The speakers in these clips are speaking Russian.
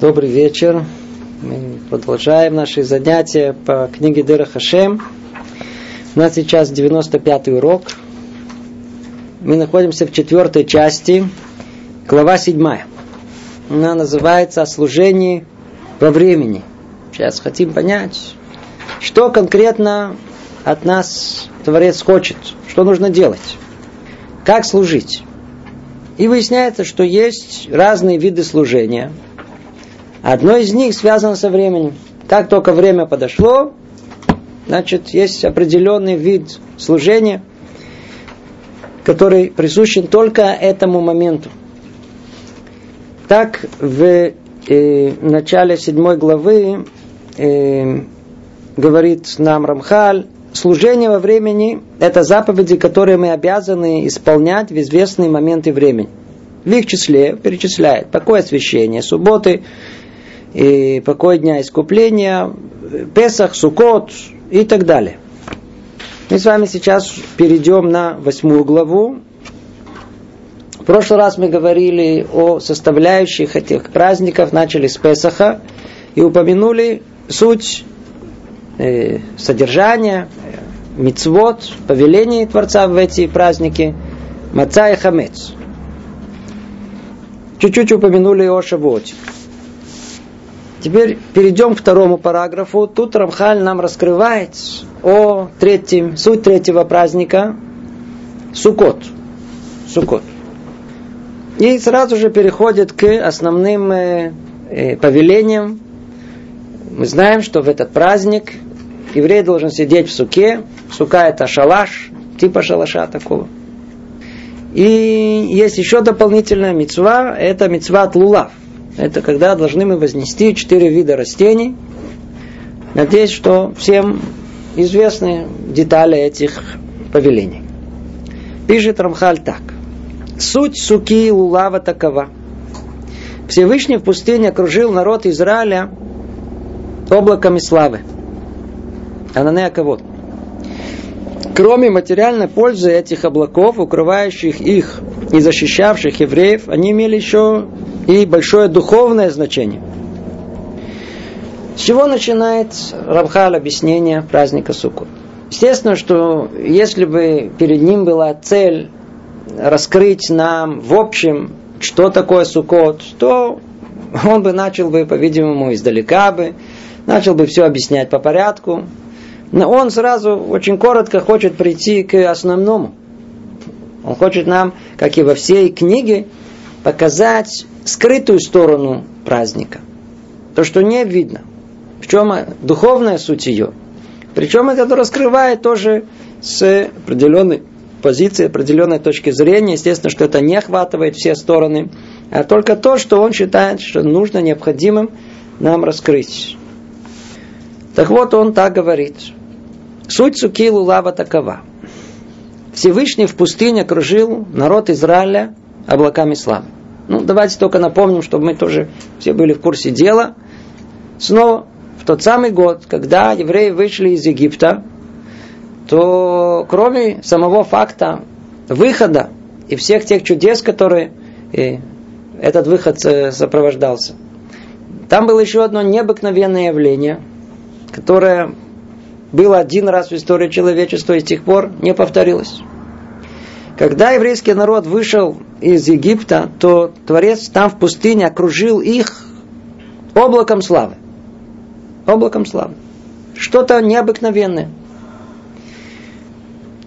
Добрый вечер. Мы продолжаем наши занятия по книге Дыра Хашем. У нас сейчас 95-й урок. Мы находимся в четвертой части, глава седьмая. Она называется «О служении во времени». Сейчас хотим понять, что конкретно от нас Творец хочет, что нужно делать, как служить. И выясняется, что есть разные виды служения. Одно из них связано со временем. Как только время подошло, значит, есть определенный вид служения, который присущен только этому моменту. Так, в э, начале седьмой главы э, говорит нам Рамхаль, служение во времени – это заповеди, которые мы обязаны исполнять в известные моменты времени. В их числе перечисляет покой освящения, субботы, и покой дня искупления, Песах, Сукот и так далее. Мы с вами сейчас перейдем на восьмую главу. В прошлый раз мы говорили о составляющих этих праздников, начали с Песаха и упомянули суть э, содержания, мицвод, повелений Творца в эти праздники, маца и хамец. Чуть-чуть упомянули о Шавуоте. Теперь перейдем к второму параграфу. Тут Рамхаль нам раскрывает о третьем, суть третьего праздника Сукот. Сукот. И сразу же переходит к основным э, э, повелениям. Мы знаем, что в этот праздник еврей должен сидеть в суке. Сука это шалаш, типа шалаша такого. И есть еще дополнительная мецва, это мецва лулав. Это когда должны мы вознести четыре вида растений. Надеюсь, что всем известны детали этих повелений. Пишет Рамхаль так. Суть суки и лулава такова. Всевышний в пустыне окружил народ Израиля облаками славы. Ананея кого Кроме материальной пользы этих облаков, укрывающих их и защищавших евреев, они имели еще и большое духовное значение. С чего начинает Рамхаль объяснение праздника Суккот? Естественно, что если бы перед ним была цель раскрыть нам в общем, что такое Суккот, то он бы начал бы, по-видимому, издалека бы, начал бы все объяснять по порядку. Но он сразу очень коротко хочет прийти к основному. Он хочет нам, как и во всей книге, показать скрытую сторону праздника. То, что не видно. В чем духовная суть ее. Причем это раскрывает тоже с определенной позиции, определенной точки зрения. Естественно, что это не охватывает все стороны, а только то, что он считает, что нужно, необходимым нам раскрыть. Так вот, он так говорит. Суть Сукилу Лава такова. Всевышний в пустыне окружил народ Израиля облаками славы. Ну, давайте только напомним, чтобы мы тоже все были в курсе дела. Снова, в тот самый год, когда евреи вышли из Египта, то кроме самого факта выхода и всех тех чудес, которые э, этот выход э, сопровождался, там было еще одно необыкновенное явление, которое было один раз в истории человечества и с тех пор не повторилось. Когда еврейский народ вышел из Египта, то Творец там в пустыне окружил их облаком славы. Облаком славы. Что-то необыкновенное.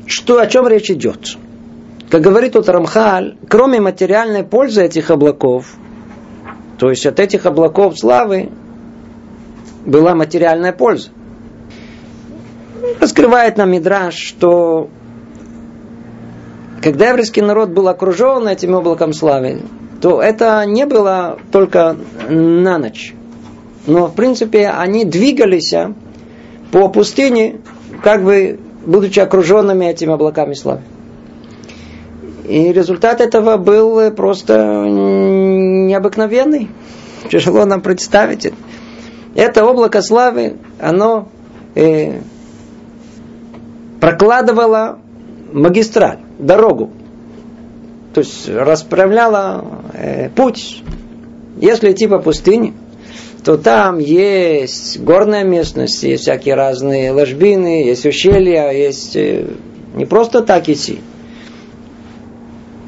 Что, о чем речь идет? Как говорит тут Рамхаль, кроме материальной пользы этих облаков, то есть от этих облаков славы была материальная польза. Раскрывает нам Мидраш, что когда еврейский народ был окружен этим облаком славы, то это не было только на ночь. Но, в принципе, они двигались по пустыне, как бы будучи окруженными этими облаками славы. И результат этого был просто необыкновенный. Тяжело нам представить это. Это облако славы, оно э, прокладывало магистраль дорогу. То есть расправляла э, путь. Если идти по пустыне, то там есть горная местность, есть всякие разные ложбины, есть ущелья, есть э, не просто так идти.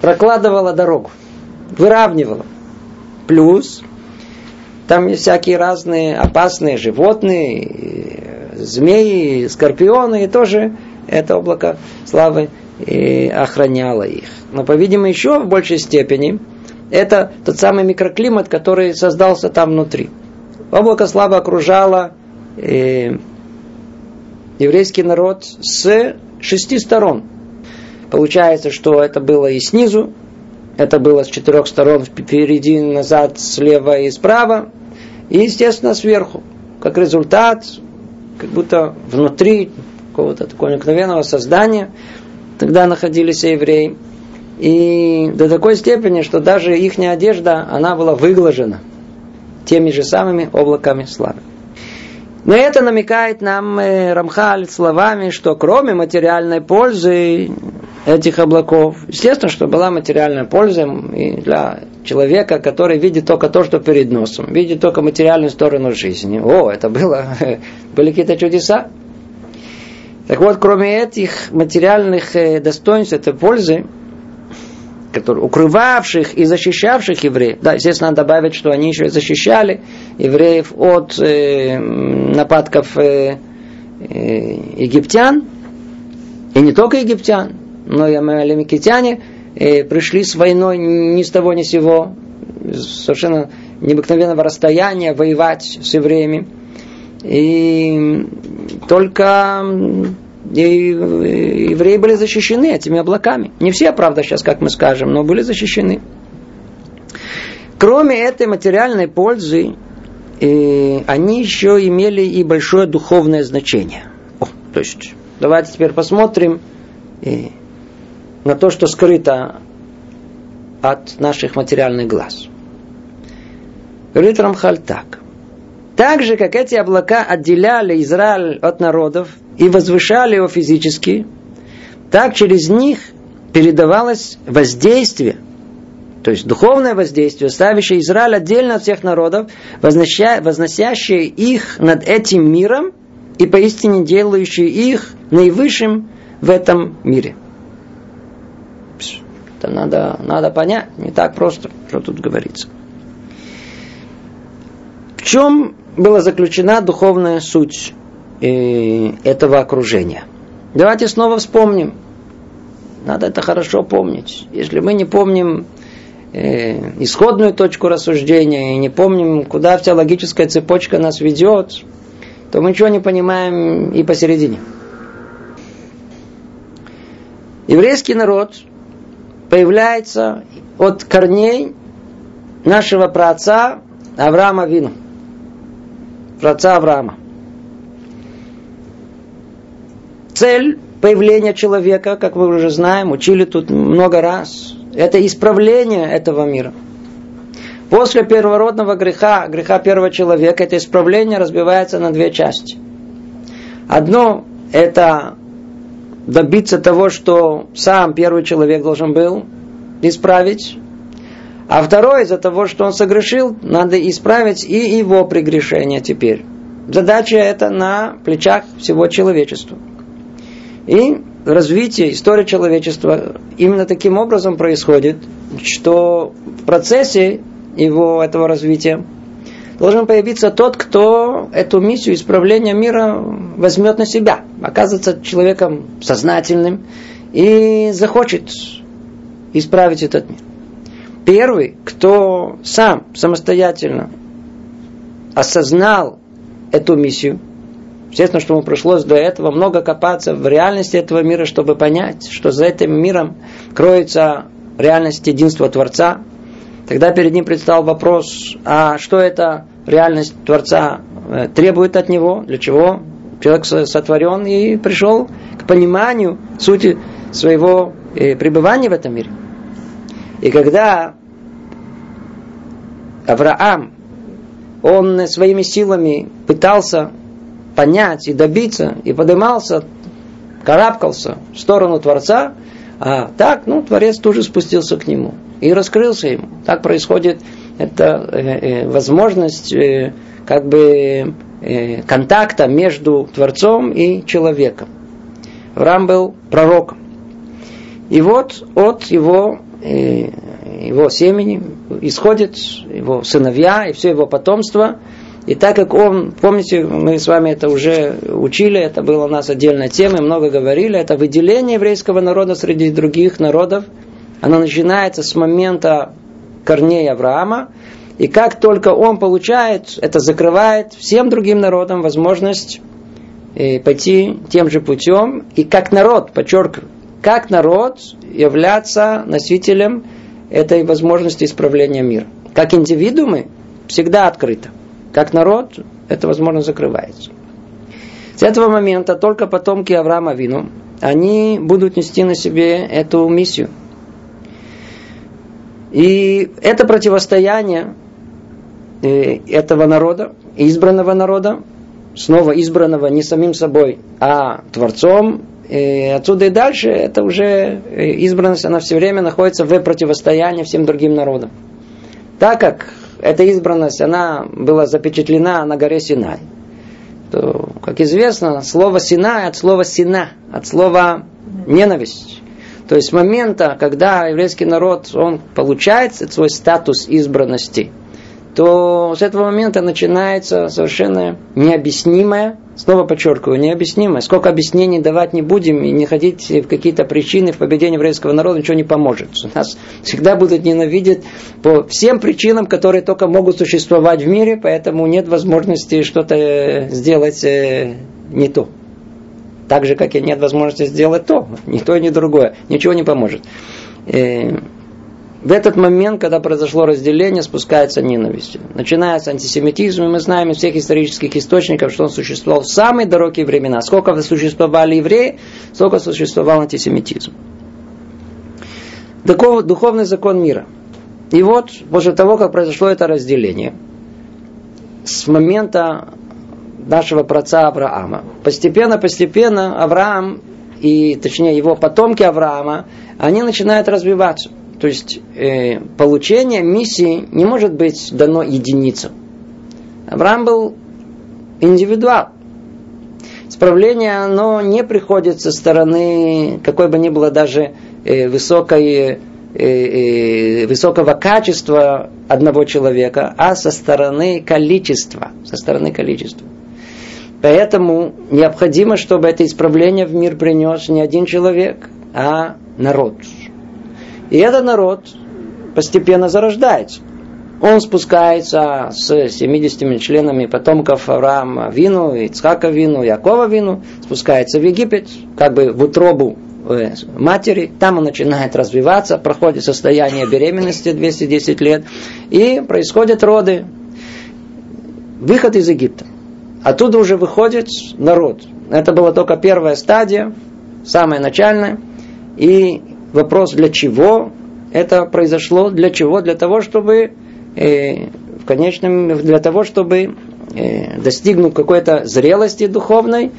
Прокладывала дорогу, выравнивала. Плюс там есть всякие разные опасные животные, змеи, скорпионы, и тоже это облако славы и охраняло их. Но, по-видимому, еще в большей степени это тот самый микроклимат, который создался там внутри. Облако славы окружало э, еврейский народ с шести сторон. Получается, что это было и снизу, это было с четырех сторон, впереди, назад, слева и справа. И, естественно, сверху. Как результат, как будто внутри какого-то такого необыкновенного создания, тогда находились евреи. И до такой степени, что даже их одежда, она была выглажена теми же самыми облаками славы. Но это намекает нам э, Рамхаль словами, что кроме материальной пользы этих облаков, естественно, что была материальная польза и для человека, который видит только то, что перед носом, видит только материальную сторону жизни. О, это было, были какие-то чудеса. Так вот, кроме этих материальных э, достоинств, этой пользы, которые, укрывавших и защищавших евреев. Да, естественно, надо добавить, что они еще и защищали евреев от э, нападков э, э, египтян. И не только египтян, но и амалимикитяне э, пришли с войной ни с того ни с сего, совершенно необыкновенного расстояния воевать с евреями. И только и евреи были защищены этими облаками. Не все, правда, сейчас, как мы скажем, но были защищены. Кроме этой материальной пользы, э, они еще имели и большое духовное значение. О, то есть, давайте теперь посмотрим э, на то, что скрыто от наших материальных глаз. Говорит Рамхаль так. Так же, как эти облака отделяли Израиль от народов и возвышали его физически, так через них передавалось воздействие, то есть духовное воздействие, ставящее Израиль отдельно от всех народов, возносящее их над этим миром и поистине делающее их наивысшим в этом мире. Это надо, надо понять, не так просто, что тут говорится. В чем была заключена духовная суть э, этого окружения. Давайте снова вспомним. Надо это хорошо помнить. Если мы не помним э, исходную точку рассуждения и не помним, куда вся логическая цепочка нас ведет, то мы ничего не понимаем и посередине. Еврейский народ появляется от корней нашего праотца Авраама Вину – праотца Авраама. Цель появления человека, как мы уже знаем, учили тут много раз, это исправление этого мира. После первородного греха, греха первого человека, это исправление разбивается на две части. Одно – это добиться того, что сам первый человек должен был исправить, а второе, из-за того, что он согрешил, надо исправить и его прегрешение теперь. Задача это на плечах всего человечества. И развитие, история человечества именно таким образом происходит, что в процессе его этого развития должен появиться тот, кто эту миссию исправления мира возьмет на себя, оказывается человеком сознательным и захочет исправить этот мир первый, кто сам самостоятельно осознал эту миссию, естественно, что ему пришлось до этого много копаться в реальности этого мира, чтобы понять, что за этим миром кроется реальность единства Творца, тогда перед ним предстал вопрос, а что это реальность Творца э, требует от него, для чего человек сотворен и пришел к пониманию сути своего э, пребывания в этом мире. И когда Авраам, он своими силами пытался понять и добиться, и поднимался, карабкался в сторону Творца, а так, ну, Творец тоже спустился к нему и раскрылся ему. Так происходит это э, э, возможность э, как бы э, контакта между Творцом и человеком. Авраам был пророком. И вот от его, его семени исходят его сыновья и все его потомство. И так как он, помните, мы с вами это уже учили, это была у нас отдельная тема, много говорили, это выделение еврейского народа среди других народов, оно начинается с момента корней Авраама, и как только он получает, это закрывает всем другим народам возможность э, пойти тем же путем, и как народ, подчеркиваю, как народ являться носителем этой возможности исправления мира. Как индивидуумы всегда открыто. Как народ эта возможность закрывается. С этого момента только потомки Авраама Вину, они будут нести на себе эту миссию. И это противостояние э, этого народа, избранного народа, снова избранного не самим собой, а Творцом, и отсюда и дальше это уже э, избранность, она все время находится в противостоянии всем другим народам. Так как эта избранность, она была запечатлена на горе Синай, то, как известно, слово Синай от слова Сина, от слова ненависть. То есть с момента, когда еврейский народ, он получает свой статус избранности – то с этого момента начинается совершенно необъяснимое, снова подчеркиваю, необъяснимое. Сколько объяснений давать не будем и не ходить в какие-то причины в победении еврейского народа, ничего не поможет. Нас всегда будут ненавидеть по всем причинам, которые только могут существовать в мире, поэтому нет возможности что-то сделать э, не то. Так же, как и нет возможности сделать то, ни то, ни другое. Ничего не поможет. В этот момент, когда произошло разделение, спускается ненависть. Начинается антисемитизм, и мы знаем из всех исторических источников, что он существовал в самые далекие времена. Сколько существовали евреи, столько существовал антисемитизм. Духовный закон мира. И вот, после того, как произошло это разделение, с момента нашего праца Авраама, постепенно-постепенно Авраам, и точнее его потомки Авраама, они начинают развиваться – то есть э, получение миссии не может быть дано единицам. Авраам был индивидуал. Исправление, оно не приходит со стороны какой бы ни было даже э, высокой, э, э, высокого качества одного человека, а со стороны количества. Со стороны количества. Поэтому необходимо, чтобы это исправление в мир принес не один человек, а народ. И этот народ постепенно зарождается. Он спускается с 70 членами потомков Авраама Вину, Ицхака Вину, Якова Вину, спускается в Египет, как бы в утробу э, матери, там он начинает развиваться, проходит состояние беременности 210 лет, и происходят роды. Выход из Египта. Оттуда уже выходит народ. Это была только первая стадия, самая начальная. И вопрос, для чего это произошло, для чего? Для того, чтобы э, в конечном, для того, чтобы э, достигнув какой-то зрелости духовной,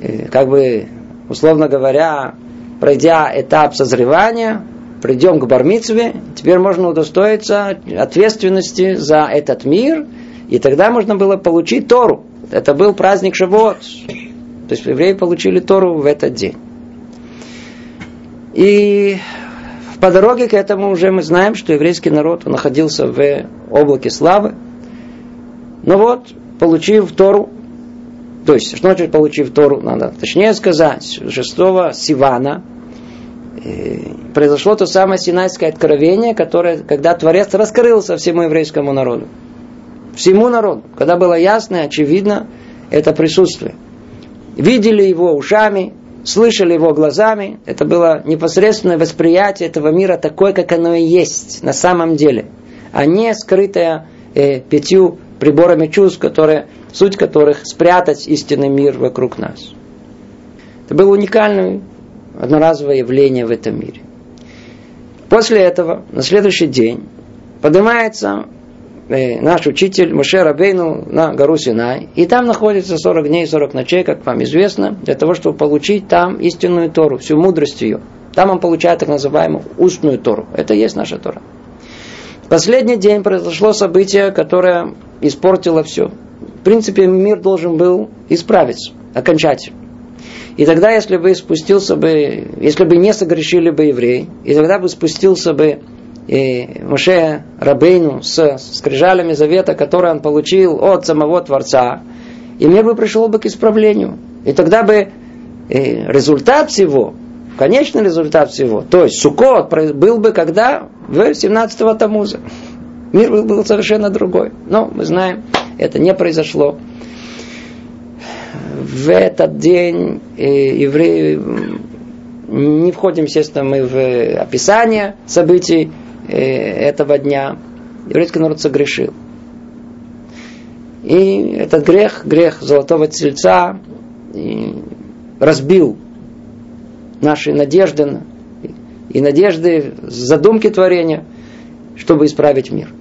э, как бы, условно говоря, пройдя этап созревания, придем к бармицве, теперь можно удостоиться ответственности за этот мир, и тогда можно было получить Тору. Это был праздник Шавуот. То есть евреи получили Тору в этот день. И по дороге к этому уже мы знаем, что еврейский народ находился в облаке славы. Но вот, получив Тору, то есть, что значит получив Тору, надо точнее сказать, 6 Сивана э, произошло то самое Синайское откровение, которое, когда Творец раскрылся всему еврейскому народу. Всему народу, когда было ясно и очевидно это присутствие. Видели его ушами, слышали его глазами, это было непосредственное восприятие этого мира такое, как оно и есть на самом деле, а не скрытое э, пятью приборами чувств, которые, суть которых спрятать истинный мир вокруг нас. Это было уникальное одноразовое явление в этом мире. После этого, на следующий день, поднимается наш учитель Муше Рабейну на гору Синай. И там находится 40 дней, 40 ночей, как вам известно, для того, чтобы получить там истинную Тору, всю мудрость ее. Там он получает так называемую устную Тору. Это и есть наша Тора. Последний день произошло событие, которое испортило все. В принципе, мир должен был исправиться окончательно. И тогда, если бы спустился бы, если бы не согрешили бы евреи, и тогда бы спустился бы и Моше Рабейну с скрижалями завета, который он получил от самого Творца, и мир бы пришел бы к исправлению. И тогда бы результат всего, конечный результат всего, то есть Сукот был бы когда? В 17-го Тамуза. Мир был, был совершенно другой. Но мы знаем, это не произошло. В этот день евреи не входим, естественно, мы в описание событий, Э, этого дня еврейский народ согрешил. И этот грех, грех золотого тельца, разбил наши надежды и надежды, задумки творения, чтобы исправить мир.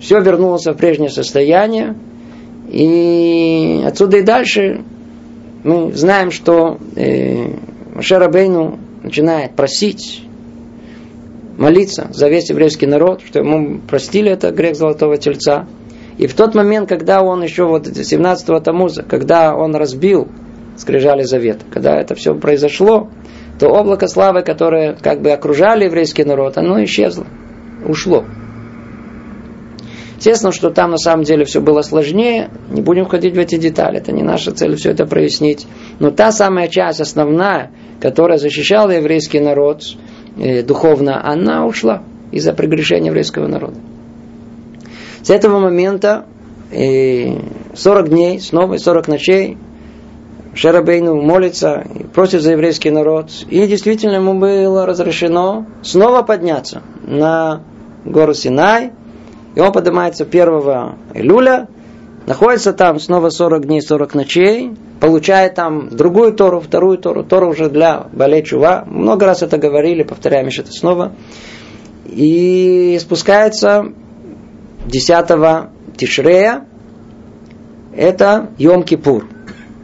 Все вернулось в прежнее состояние, и отсюда и дальше мы знаем, что э, Машерабейну начинает просить молиться за весь еврейский народ, что ему простили это грех золотого тельца. И в тот момент, когда он еще вот 17-го Тамуза, когда он разбил скрижали завет, когда это все произошло, то облако славы, которое как бы окружали еврейский народ, оно исчезло, ушло. Естественно, что там на самом деле все было сложнее, не будем входить в эти детали, это не наша цель все это прояснить. Но та самая часть основная, которая защищала еврейский народ, э, духовно, она ушла из-за прегрешения еврейского народа. С этого момента э, 40 дней, снова 40 ночей, Шерабейну молится, просит за еврейский народ. И действительно ему было разрешено снова подняться на гору Синай. И он поднимается 1 июля, находится там снова 40 дней, 40 ночей, получает там другую Тору, вторую Тору, Тору уже для Балей Чува. Много раз это говорили, повторяем еще это снова. И спускается 10 Тишрея, это Йом-Кипур.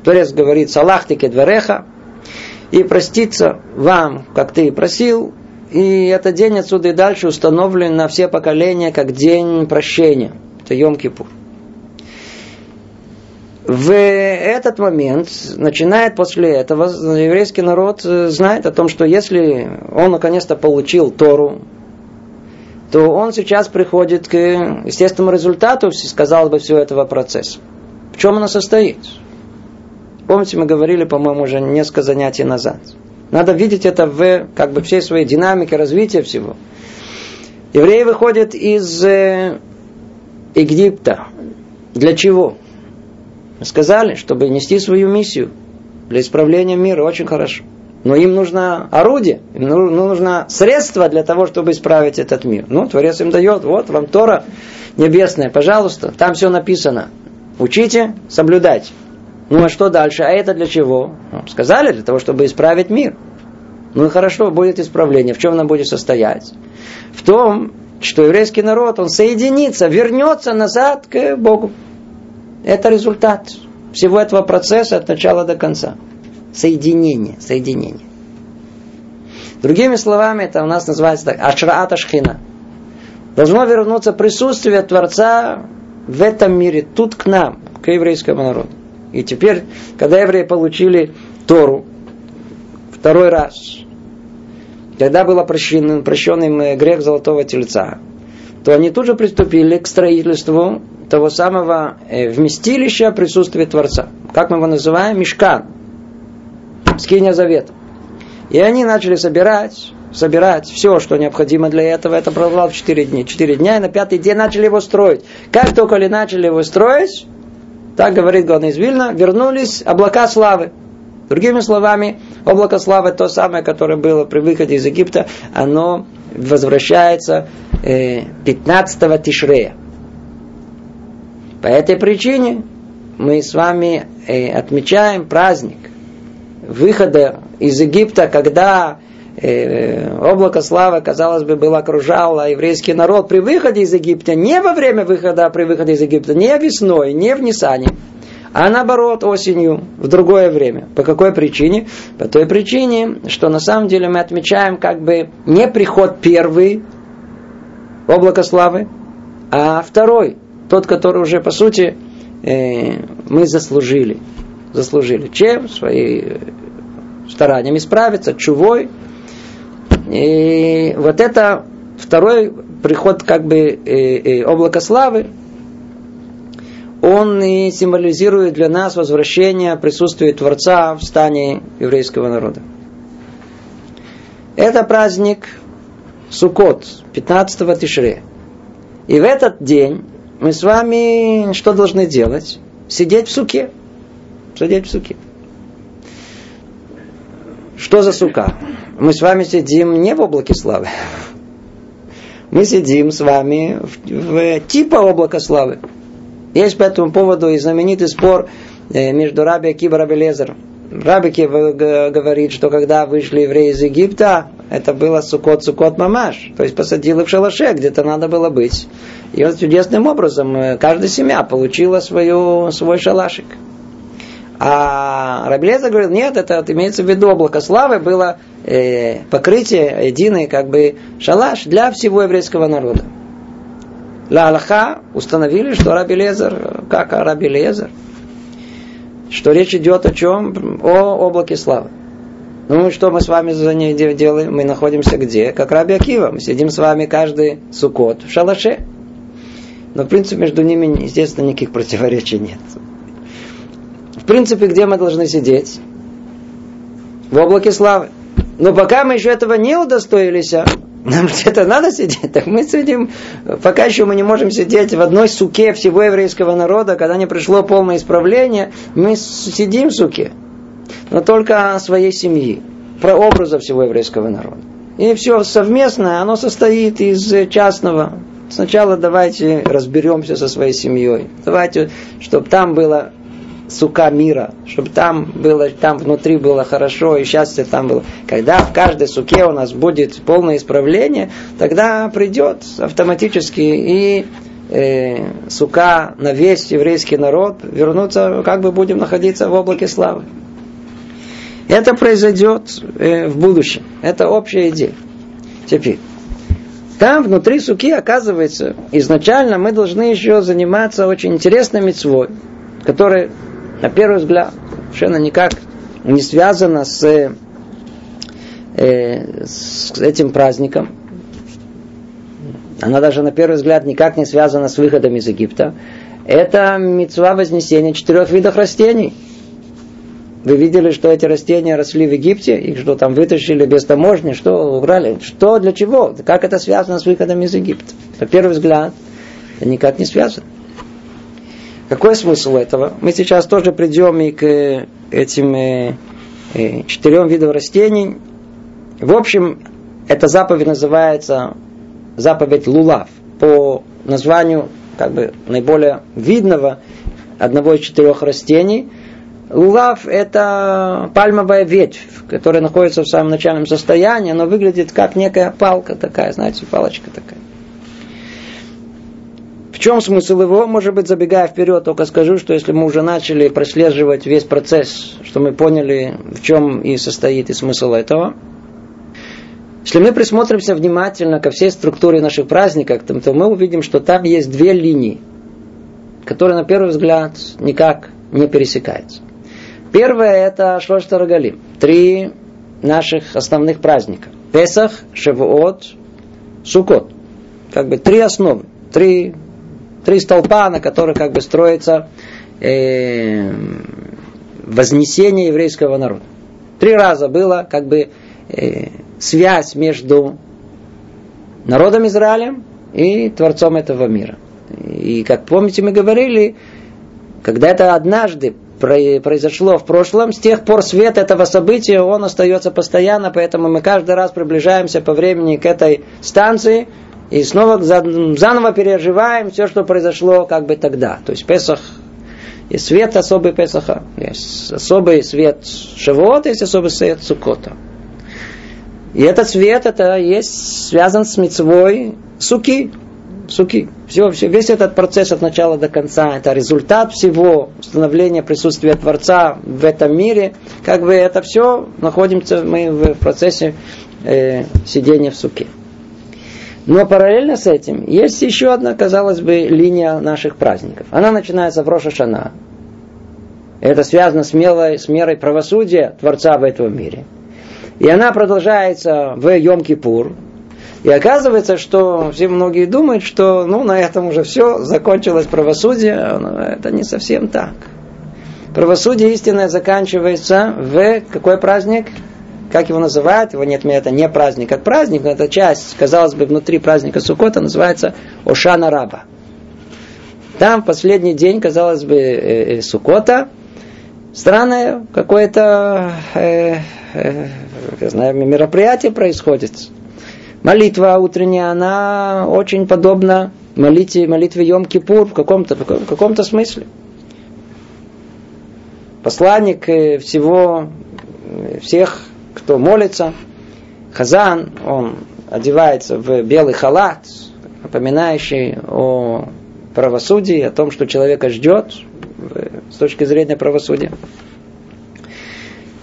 Творец говорит, Салахтике двореха, и проститься вам, как ты просил, и этот день отсюда и дальше установлен на все поколения как день прощения. Это Йом-Кипур в этот момент начинает после этого еврейский народ э, знает о том, что если он наконец-то получил Тору, то он сейчас приходит к естественному результату, сказал бы, всего этого процесса. В чем она состоит? Помните, мы говорили, по-моему, уже несколько занятий назад. Надо видеть это в как бы всей своей динамике развития всего. Евреи выходят из э, Египта. Для чего? Сказали, чтобы нести свою миссию для исправления мира, очень хорошо. Но им нужно орудие, им нужно средство для того, чтобы исправить этот мир. Ну, Творец им дает, вот вам Тора небесная, пожалуйста, там все написано. Учите, соблюдайте. Ну а что дальше? А это для чего? Ну, сказали, для того, чтобы исправить мир. Ну и хорошо, будет исправление. В чем оно будет состоять? В том, что еврейский народ, он соединится, вернется назад к Богу. Это результат всего этого процесса от начала до конца. Соединение, соединение. Другими словами, это у нас называется так, ашраат ашхина. Должно вернуться присутствие Творца в этом мире, тут к нам, к еврейскому народу. И теперь, когда евреи получили Тору второй раз, когда был прощен, прощен им грех золотого тельца, то они тут же приступили к строительству того самого э, вместилища присутствия Творца. Как мы его называем? Мешкан. Скиния Завета. И они начали собирать, собирать все, что необходимо для этого. Это продолжалось 4 дня. 4 дня, и на пятый день начали его строить. Как только они начали его строить, так говорит Гон из Вильна, вернулись облака славы. Другими словами, облако славы, то самое, которое было при выходе из Египта, оно возвращается 15 э, Тишрея. По этой причине мы с вами э, отмечаем праздник выхода из Египта, когда э, облако славы, казалось бы, было окружало еврейский народ при выходе из Египта, не во время выхода, а при выходе из Египта, не весной, не в Нисане, а наоборот осенью, в другое время. По какой причине? По той причине, что на самом деле мы отмечаем как бы не приход первый, облако славы, а второй, тот, который уже по сути э, мы заслужили. Заслужили. Чем? Свои стараниями справиться, чувой. И вот это второй приход как бы э, э, облака славы, он и символизирует для нас возвращение присутствия Творца в стане еврейского народа. Это праздник Суккот, 15 Тишре. И в этот день мы с вами что должны делать? Сидеть в суке. Сидеть в суке. Что за сука? Мы с вами сидим не в облаке славы. Мы сидим с вами в, в типа облака славы. Есть по этому поводу и знаменитый спор э, между Раби Акива и Раби Лезер. Раби Акива говорит, что когда вышли евреи из Египта, это было сукот сукот мамаш, то есть посадил их в шалаше, где-то надо было быть. И вот чудесным образом э, каждая семья получила свою, свой шалашик. А Рабелеза говорит, нет, это вот, имеется в виду облако славы было э, покрытие, единый как бы шалаш для всего еврейского народа. Ла Аллаха установили, что Раби Лезер, как Раби Лезер, что речь идет о чем? О облаке славы. Ну, что мы с вами за ней делаем? Мы находимся где? Как Раби Акива. Мы сидим с вами каждый сукот в шалаше. Но, в принципе, между ними, естественно, никаких противоречий нет. В принципе, где мы должны сидеть? В облаке славы. Но пока мы еще этого не удостоились, а нам где-то надо сидеть, так мы сидим, пока еще мы не можем сидеть в одной суке всего еврейского народа, когда не пришло полное исправление, мы сидим в суке, но только своей семьи, про образа всего еврейского народа. И все совместное, оно состоит из частного. Сначала давайте разберемся со своей семьей. Давайте, чтобы там было сука мира, чтобы там было, там внутри было хорошо и счастье там было. Когда в каждой суке у нас будет полное исправление, тогда придет автоматически и э, сука на весь еврейский народ вернуться, как бы будем находиться в облаке славы. Это произойдет э, в будущем. Это общая идея. Теперь. Там внутри суки, оказывается, изначально мы должны еще заниматься очень интересной мецвой, которая на первый взгляд, совершенно никак не связано с, э, с этим праздником. Она даже на первый взгляд никак не связана с выходом из Египта. Это мецва вознесения четырех видов растений. Вы видели, что эти растения росли в Египте, их что там вытащили без таможни, что убрали, что для чего, как это связано с выходом из Египта. На первый взгляд, это никак не связано. Какой смысл этого? Мы сейчас тоже придем и к этим э, э, четырем видам растений. В общем, эта заповедь называется заповедь лулав по названию как бы наиболее видного одного из четырех растений. Лулав – это пальмовая ветвь, которая находится в самом начальном состоянии. Она выглядит как некая палка такая, знаете, палочка такая чем смысл его? Может быть, забегая вперед, только скажу, что если мы уже начали прослеживать весь процесс, что мы поняли, в чем и состоит и смысл этого, если мы присмотримся внимательно ко всей структуре наших праздников, то мы увидим, что там есть две линии, которые на первый взгляд никак не пересекаются. Первое это Шлошта Рогалим. Три наших основных праздника. Песах, Шевуот, Сукот. Как бы три основы. Три Три столпа, на которых как бы строится э, вознесение еврейского народа. Три раза было как бы э, связь между народом Израилем и Творцом этого мира. И как помните, мы говорили, когда это однажды произошло в прошлом, с тех пор свет этого события, он остается постоянно, поэтому мы каждый раз приближаемся по времени к этой станции, и снова заново переживаем все, что произошло как бы тогда. То есть Песах и свет особый Песаха, есть особый свет Шавуота, есть особый свет Сукота. И этот свет, это есть связан с мецвой суки. Суки. Все, все, весь этот процесс от начала до конца, это результат всего установления присутствия Творца в этом мире. Как бы это все находимся мы в процессе э, сидения в суке. Но параллельно с этим есть еще одна, казалось бы, линия наших праздников. Она начинается в Роша Шана. Это связано с, мерой, с мерой правосудия Творца в этом мире. И она продолжается в Йом-Кипур. И оказывается, что все многие думают, что ну, на этом уже все, закончилось правосудие. Но это не совсем так. Правосудие истинное заканчивается в какой праздник? Как его называют? Его нет, это не праздник как праздник, это часть, казалось бы, внутри праздника Сукота называется Ошана Раба. Там последний день, казалось бы, э, э, Сукота, странное какое-то э, э, знаю, мероприятие происходит. Молитва утренняя, она очень подобна молитве, молитве Йом-Кипур в каком-то, в каком-то смысле. Посланник э, всего, всех, кто молится, Хазан, он одевается в белый халат, напоминающий о правосудии, о том, что человека ждет с точки зрения правосудия.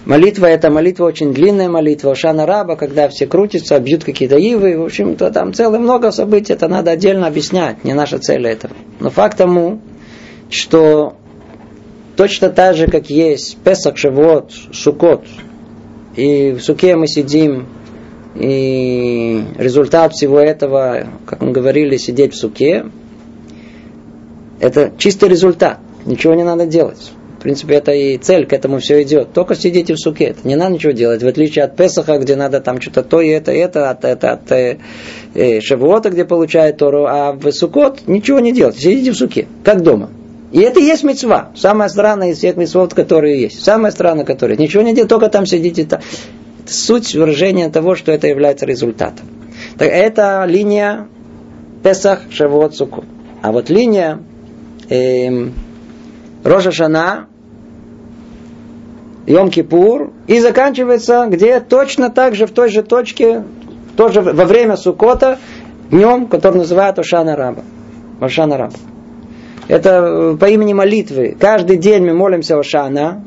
Молитва это молитва очень длинная молитва, Шана Раба, когда все крутятся, бьют какие-то ивы, в общем-то там целое много событий, это надо отдельно объяснять, не наша цель этого. Но факт тому, что точно так же, как есть Песах, Шавуот, Сукот, и в Суке мы сидим, и результат всего этого, как мы говорили, сидеть в Суке, это чистый результат, ничего не надо делать. В принципе, это и цель, к этому все идет. Только сидите в суке, это не надо ничего делать. В отличие от Песаха, где надо там что-то то и это, и это, от, это, от э, э, Шавуота, где получает Тору, а в Сукот ничего не делать. Сидите в суке, как дома. И это и есть мецва. Самая странная из всех мецвод, которые есть. Самая странная, которая Ничего не делать, только там сидите. Это суть выражения того, что это является результатом. Так это линия Песах, Шавуот, Сукот. А вот линия эм, Рожа Шана, Йом-Кипур, и заканчивается где точно так же, в той же точке, тоже во время Сукота, днем, который называют Ошана Раба. Ошана Раба. Это э, по имени молитвы. Каждый день мы молимся Ошана,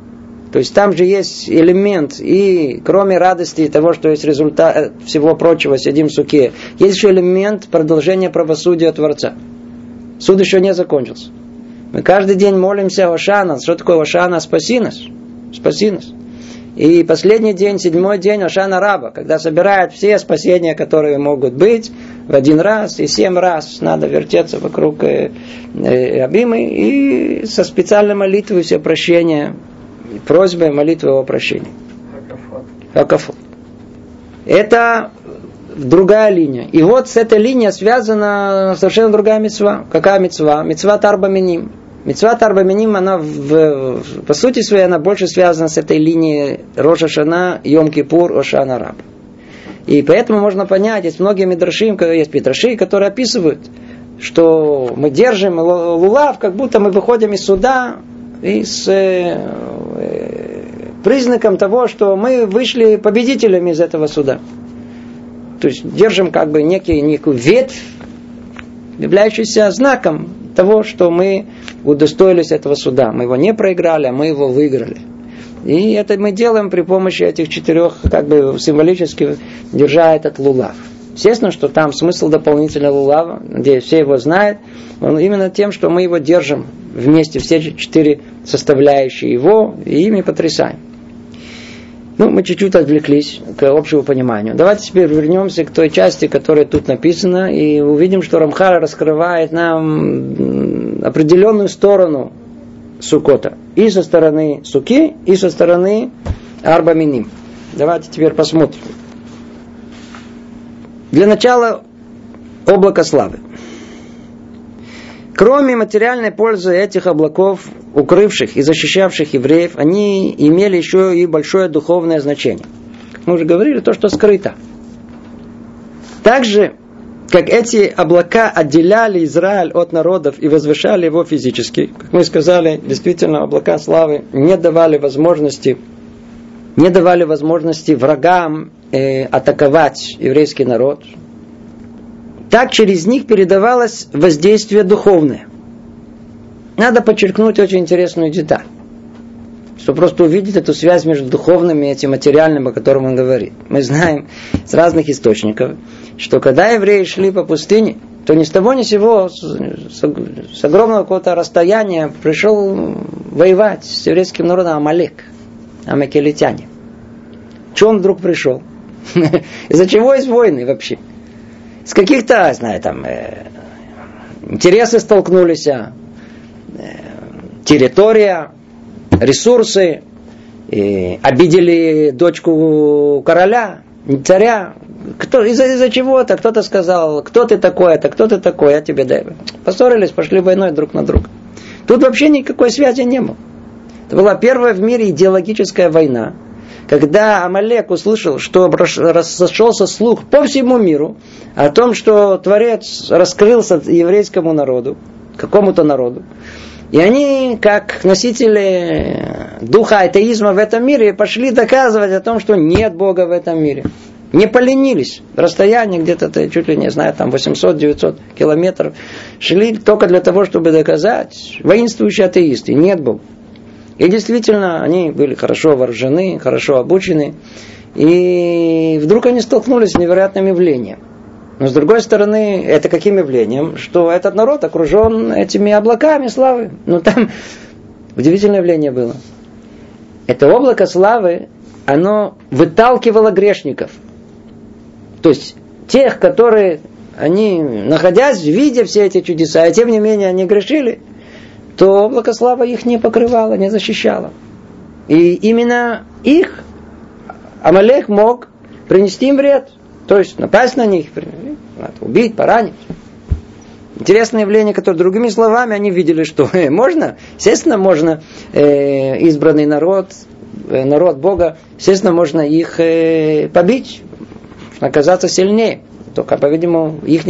то есть там же есть элемент, и кроме радости того, что есть результат э, всего прочего, сидим в суке, есть еще элемент продолжения правосудия Творца. Суд еще не закончился. Мы каждый день молимся Ошана. Что такое Ошана? Спаси нас. Спаси нас. И последний день, седьмой день Ошана Раба, когда собирают все спасения, которые могут быть, в один раз и семь раз надо вертеться вокруг э, э, Абимы и со специальной молитвой все прощения, просьбой молитвы о прощении. Акафот. Это другая линия. И вот с этой линией связана совершенно другая мецва. Какая мецва? Мецва Тарбаминим. Мецва Тарбаминим, она в, по сути своей, она больше связана с этой линией Роша Шана, Йом Кипур, Ошана Раб. И поэтому можно понять, есть многие мидрашим, есть петраши, которые описывают, что мы держим лулав, как будто мы выходим из суда и с э, э, признаком того, что мы вышли победителями из этого суда. То есть держим как бы некий, некую ветвь, являющуюся знаком того, что мы удостоились этого суда. Мы его не проиграли, а мы его выиграли. И это мы делаем при помощи этих четырех, как бы символически держа этот лулав. Естественно, что там смысл дополнительного лулава, надеюсь, все его знают, он именно тем, что мы его держим вместе, все четыре составляющие его, и ими потрясаем. Ну, мы чуть-чуть отвлеклись к общему пониманию. Давайте теперь вернемся к той части, которая тут написана, и увидим, что Рамхара раскрывает нам определенную сторону Сукота. И со стороны Суки, и со стороны Арбаминим. Давайте теперь посмотрим. Для начала облако славы. Кроме материальной пользы этих облаков, укрывших и защищавших евреев, они имели еще и большое духовное значение. Мы уже говорили, то, что скрыто. Также, как эти облака отделяли Израиль от народов и возвышали его физически, как мы сказали, действительно, облака славы не давали возможности не давали возможности врагам э, атаковать еврейский народ, так через них передавалось воздействие духовное. Надо подчеркнуть очень интересную деталь. чтобы просто увидеть эту связь между духовным и этим материальным, о котором он говорит. Мы знаем с разных источников, что когда евреи шли по пустыне, то ни с того ни сего, с огромного какого-то расстояния пришел воевать с еврейским народом Амалек, амакелитяне. Чего он вдруг пришел? Из-за чего есть войны вообще? С каких-то, знаю, там, э, интересы столкнулись, э, территория, ресурсы, и обидели дочку короля, царя, кто, из-за, из-за чего-то, кто-то сказал, кто ты такой, это кто ты такой, я тебе даю. Поссорились, пошли войной друг на друга. Тут вообще никакой связи не было. Это была первая в мире идеологическая война, когда Амалек услышал, что разошелся слух по всему миру о том, что Творец раскрылся еврейскому народу, какому-то народу, и они, как носители духа атеизма в этом мире, пошли доказывать о том, что нет Бога в этом мире. Не поленились. Расстояние где-то, чуть ли не знаю, там 800-900 километров. Шли только для того, чтобы доказать, воинствующие атеисты, нет Бога. И действительно, они были хорошо вооружены, хорошо обучены. И вдруг они столкнулись с невероятным явлением. Но с другой стороны, это каким явлением? Что этот народ окружен этими облаками славы. Ну там удивительное явление было. Это облако славы, оно выталкивало грешников. То есть тех, которые они, находясь, видя все эти чудеса, а тем не менее они грешили – то облако их не покрывало, не защищало. И именно их Амалек мог принести им вред. То есть напасть на них, убить, поранить. Интересное явление, которое другими словами они видели, что э, можно, естественно, можно э, избранный народ, э, народ Бога, естественно, можно их э, побить, оказаться сильнее. Только, по-видимому, их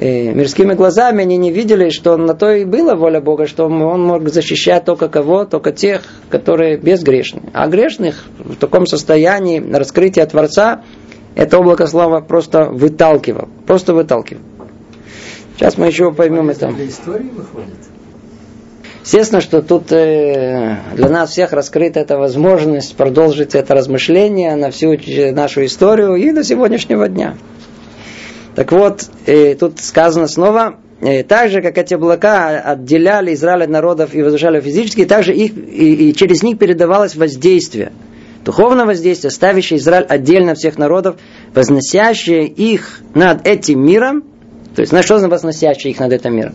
э, мирскими глазами они не видели, что на то и была воля Бога, что он мог защищать только кого? Только тех, которые безгрешны. А грешных в таком состоянии раскрытия Творца это облако слава просто выталкивал. Просто выталкивал. Сейчас мы еще поймем это. Для истории выходит? Естественно, что тут э, для нас всех раскрыта эта возможность продолжить это размышление на всю нашу историю и до сегодняшнего дня. Так вот, э, тут сказано снова, э, так же, как эти облака отделяли Израиль от народов и возвышали физически, так же их, и, и через них передавалось воздействие. Духовное воздействие, ставящее Израиль отдельно от всех народов, возносящее их над этим миром, то есть, на что возносящее их над этим миром?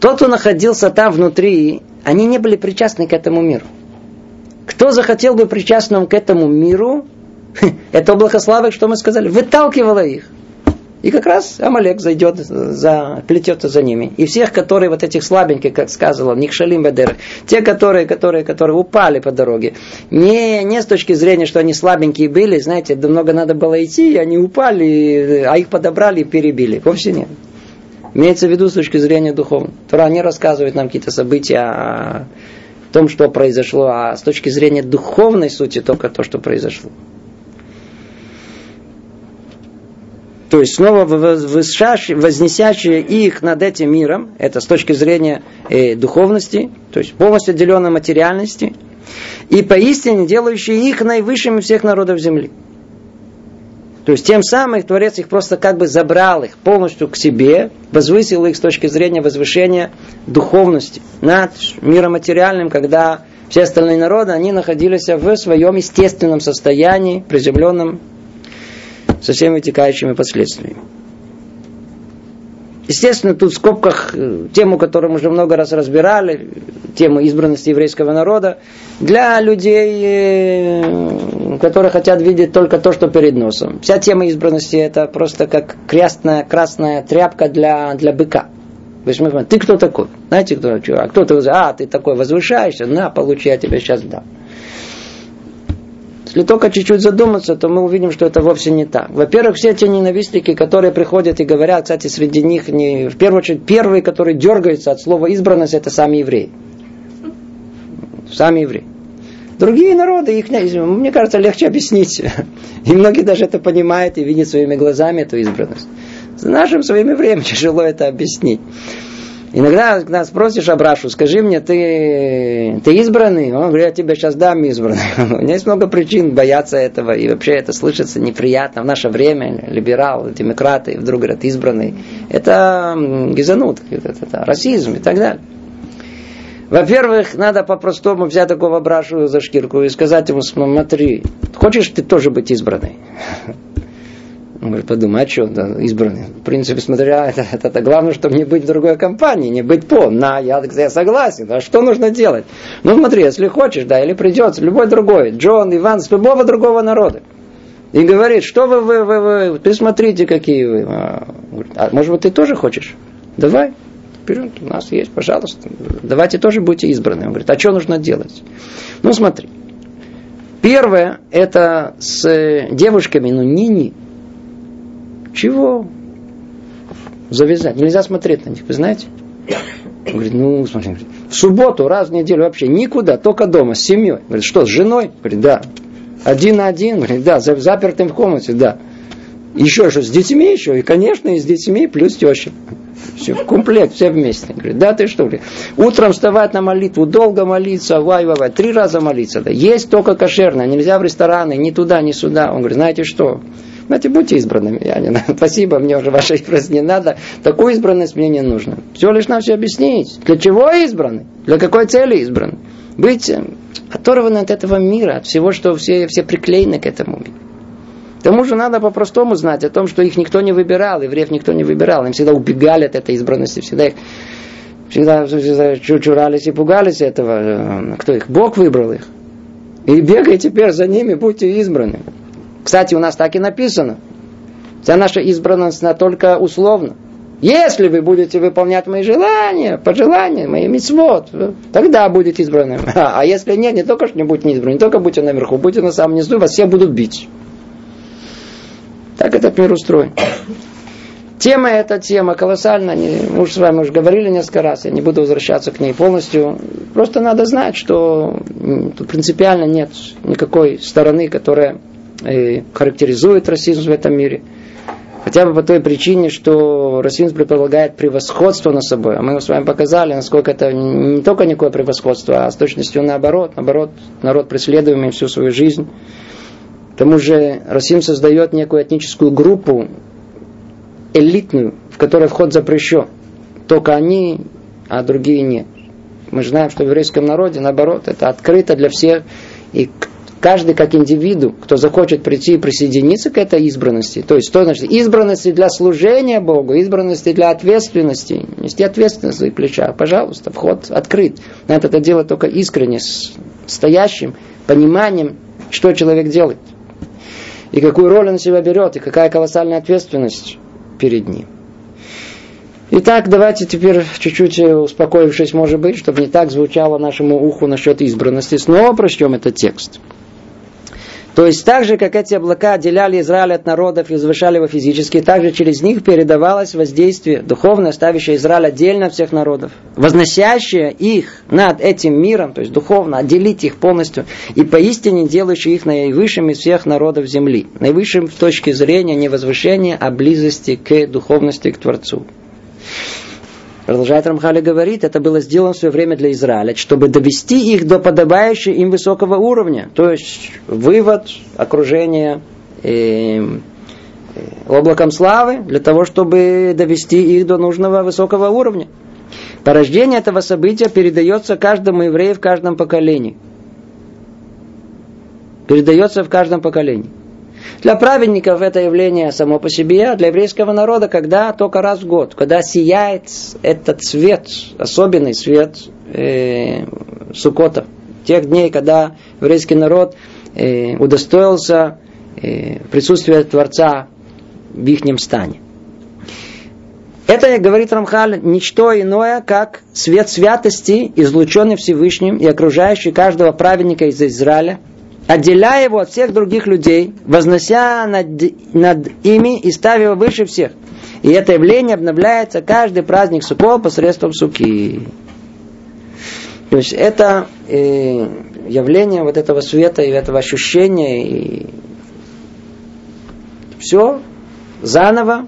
Тот, кто находился там внутри, они не были причастны к этому миру. Кто захотел быть причастным к этому миру, это облако славы, что мы сказали, выталкивало их. И как раз Амалек зайдет, за, плетется за ними. И всех, которые вот этих слабеньких, как сказано, Никшалим Бедер, те, которые, которые, которые упали по дороге, не, не с точки зрения, что они слабенькие были, знаете, много надо было идти, и они упали, а их подобрали и перебили. Вовсе нет. Имеется в виду с точки зрения духовной. Тора не рассказывает нам какие-то события о том, что произошло, а с точки зрения духовной сути только то, что произошло. То есть снова вознесящие их над этим миром, это с точки зрения э, духовности, то есть полностью отделенной материальности, и поистине делающие их наивысшими всех народов земли. То есть тем самым Творец их просто как бы забрал их полностью к себе, возвысил их с точки зрения возвышения духовности над миром материальным, когда все остальные народы, они находились в своем естественном состоянии, приземленном со всеми вытекающими последствиями. Естественно, тут в скобках э, тему, которую мы уже много раз разбирали, тему избранности еврейского народа, для людей, э, которые хотят видеть только то, что перед носом. Вся тема избранности это просто как красная, красная тряпка для, для быка. Ты кто такой? Знаете, кто? А кто ты? А, ты такой возвышаешься? На, получи, я тебе сейчас дам. Если только чуть-чуть задуматься, то мы увидим, что это вовсе не так. Во-первых, все те ненавистники, которые приходят и говорят, кстати, среди них, не, в первую очередь, первые, которые дергаются от слова избранность, это сами евреи. Сами евреи. Другие народы, их, мне кажется, легче объяснить. И многие даже это понимают и видят своими глазами эту избранность. С нашим своим евреям тяжело это объяснить. Иногда, когда спросишь Абрашу, скажи мне, ты, ты избранный? Он говорит, я тебе сейчас дам избранный. У меня есть много причин бояться этого, и вообще это слышится неприятно. В наше время либерал, демократы вдруг говорят, избранный. Это гизанут, это, это расизм и так далее. Во-первых, надо по-простому взять такого брашу за шкирку и сказать ему, смотри, хочешь ты тоже быть избранный? Он говорит, подумай, а что да, избранный? В принципе, смотря, это, это, это главное, чтобы не быть в другой компании, не быть по. На, я, я согласен. А что нужно делать? Ну, смотри, если хочешь, да, или придется, любой другой, Джон, Иван, с любого другого народа. И говорит, что вы, вы, вы, вы, ты смотрите, какие вы. А, говорит, а может быть, ты тоже хочешь? Давай, вперед, у нас есть, пожалуйста. Давайте тоже будьте избраны. Он говорит, а что нужно делать? Ну, смотри. Первое, это с девушками, ну, ни-ни. Чего? Завязать. Нельзя смотреть на них, вы знаете? Он говорит, ну, смотри, в субботу, раз в неделю вообще никуда, только дома, с семьей. Говорит, что, с женой? Говорит, да. Один на один? Говорит, да, запертым в комнате, да. Еще что, с детьми еще? И, конечно, и с детьми, плюс теща. Все, комплект, все вместе. Говорит, да ты что ли? Утром вставать на молитву, долго молиться, вай, вай, вай, три раза молиться. Да. Есть только кошерное, нельзя в рестораны, ни туда, ни сюда. Он говорит, знаете что? Знаете, будьте избранными. Я не, спасибо, мне уже ваша избранность не надо. Такую избранность мне не нужно. Все лишь нам все объяснить. Для чего избраны? Для какой цели избраны? Быть э, оторваны от этого мира, от всего, что все, все приклеены к этому миру. К тому же надо по-простому знать о том, что их никто не выбирал, евреев никто не выбирал. Им всегда убегали от этой избранности, всегда их всегда, всегда чурались и пугались этого. Э, кто их? Бог выбрал их. И бегай теперь за ними, будьте избраны. Кстати, у нас так и написано. Вся наша избранность только условно. Если вы будете выполнять мои желания, пожелания, мои мецвод, тогда будете избранным. А, а если нет, не только что не будете избранным, не только будете наверху, будете на самом низу, вас все будут бить. Так этот мир устроен. Тема эта тема колоссальная. Мы уже с вами уже говорили несколько раз, я не буду возвращаться к ней полностью. Просто надо знать, что принципиально нет никакой стороны, которая характеризует расизм в этом мире. Хотя бы по той причине, что расизм предполагает превосходство на собой. А мы с вами показали, насколько это не только никакое превосходство, а с точностью наоборот. Наоборот, народ преследуемый всю свою жизнь. К тому же расизм создает некую этническую группу, элитную, в которой вход запрещен. Только они, а другие нет. Мы знаем, что в еврейском народе, наоборот, это открыто для всех. И каждый как индивиду, кто захочет прийти и присоединиться к этой избранности, то есть что значит избранности для служения Богу, избранности для ответственности, нести ответственность за плеча, пожалуйста, вход открыт. Надо это делать только искренне, с стоящим пониманием, что человек делает. И какую роль он себя берет, и какая колоссальная ответственность перед ним. Итак, давайте теперь чуть-чуть успокоившись, может быть, чтобы не так звучало нашему уху насчет избранности, снова прочтем этот текст. То есть так же, как эти облака отделяли Израиль от народов и возвышали его физически, так же через них передавалось воздействие духовное, ставящее Израиль отдельно от всех народов, возносящее их над этим миром, то есть духовно, отделить их полностью, и поистине делающее их наивысшим из всех народов земли. Наивысшим с точки зрения не возвышения, а близости к духовности, к Творцу. Продолжает Рамхали говорит, это было сделано в свое время для Израиля, чтобы довести их до подобающего им высокого уровня. То есть вывод, окружение э, э, облаком славы, для того, чтобы довести их до нужного высокого уровня. Порождение этого события передается каждому еврею в каждом поколении. Передается в каждом поколении. Для праведников это явление само по себе, а для еврейского народа, когда только раз в год, когда сияет этот свет, особенный свет э, Сукота, тех дней, когда еврейский народ э, удостоился э, присутствия Творца в их стане. Это, говорит Рамхаль, ничто иное, как свет святости, излученный Всевышним и окружающий каждого праведника из Израиля – отделяя его от всех других людей, вознося над, над ими и ставя его выше всех. И это явление обновляется каждый праздник Суко посредством Суки. То есть это э, явление вот этого света и этого ощущения и все заново